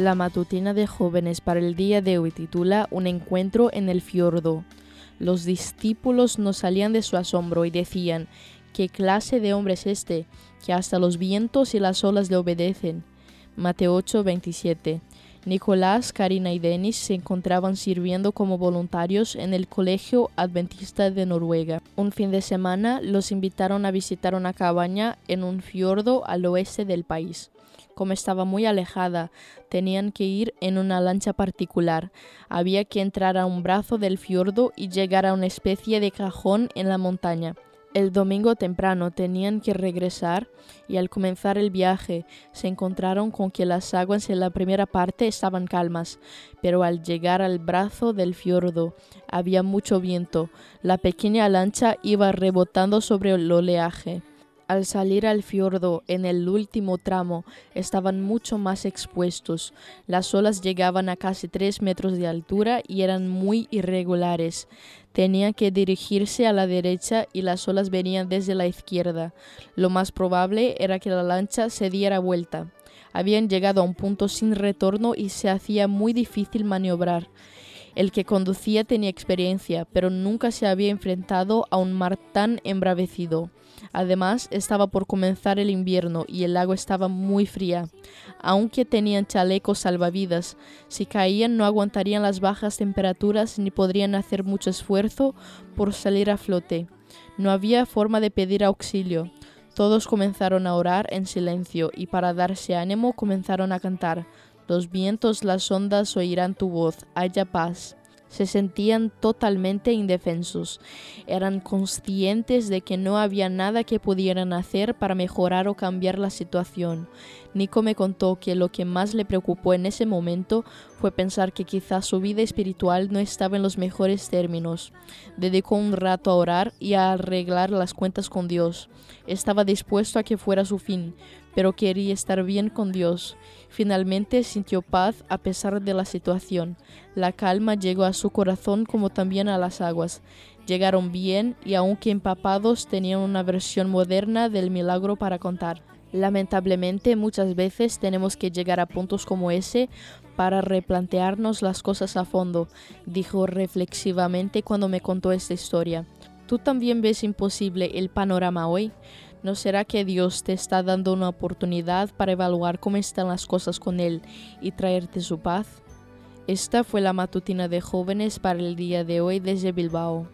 La matutina de jóvenes para el día de hoy titula Un encuentro en el fiordo. Los discípulos no salían de su asombro y decían, ¿qué clase de hombre es este, que hasta los vientos y las olas le obedecen? Mateo 8, 27. Nicolás, Karina y Denis se encontraban sirviendo como voluntarios en el Colegio Adventista de Noruega. Un fin de semana los invitaron a visitar una cabaña en un fiordo al oeste del país como estaba muy alejada, tenían que ir en una lancha particular. Había que entrar a un brazo del fiordo y llegar a una especie de cajón en la montaña. El domingo temprano tenían que regresar y al comenzar el viaje se encontraron con que las aguas en la primera parte estaban calmas, pero al llegar al brazo del fiordo había mucho viento. La pequeña lancha iba rebotando sobre el oleaje. Al salir al fiordo en el último tramo estaban mucho más expuestos. Las olas llegaban a casi tres metros de altura y eran muy irregulares. Tenían que dirigirse a la derecha y las olas venían desde la izquierda. Lo más probable era que la lancha se diera vuelta. Habían llegado a un punto sin retorno y se hacía muy difícil maniobrar. El que conducía tenía experiencia, pero nunca se había enfrentado a un mar tan embravecido. Además, estaba por comenzar el invierno y el agua estaba muy fría. Aunque tenían chalecos salvavidas, si caían no aguantarían las bajas temperaturas ni podrían hacer mucho esfuerzo por salir a flote. No había forma de pedir auxilio. Todos comenzaron a orar en silencio y para darse ánimo comenzaron a cantar. Los vientos, las ondas oirán tu voz, haya paz se sentían totalmente indefensos. Eran conscientes de que no había nada que pudieran hacer para mejorar o cambiar la situación. Nico me contó que lo que más le preocupó en ese momento fue pensar que quizás su vida espiritual no estaba en los mejores términos. Dedicó un rato a orar y a arreglar las cuentas con Dios. Estaba dispuesto a que fuera su fin, pero quería estar bien con Dios. Finalmente sintió paz a pesar de la situación. La calma llegó a su corazón como también a las aguas. Llegaron bien y aunque empapados tenían una versión moderna del milagro para contar. Lamentablemente muchas veces tenemos que llegar a puntos como ese para replantearnos las cosas a fondo, dijo reflexivamente cuando me contó esta historia. ¿Tú también ves imposible el panorama hoy? ¿No será que Dios te está dando una oportunidad para evaluar cómo están las cosas con Él y traerte su paz? Esta fue la matutina de jóvenes para el día de hoy desde Bilbao.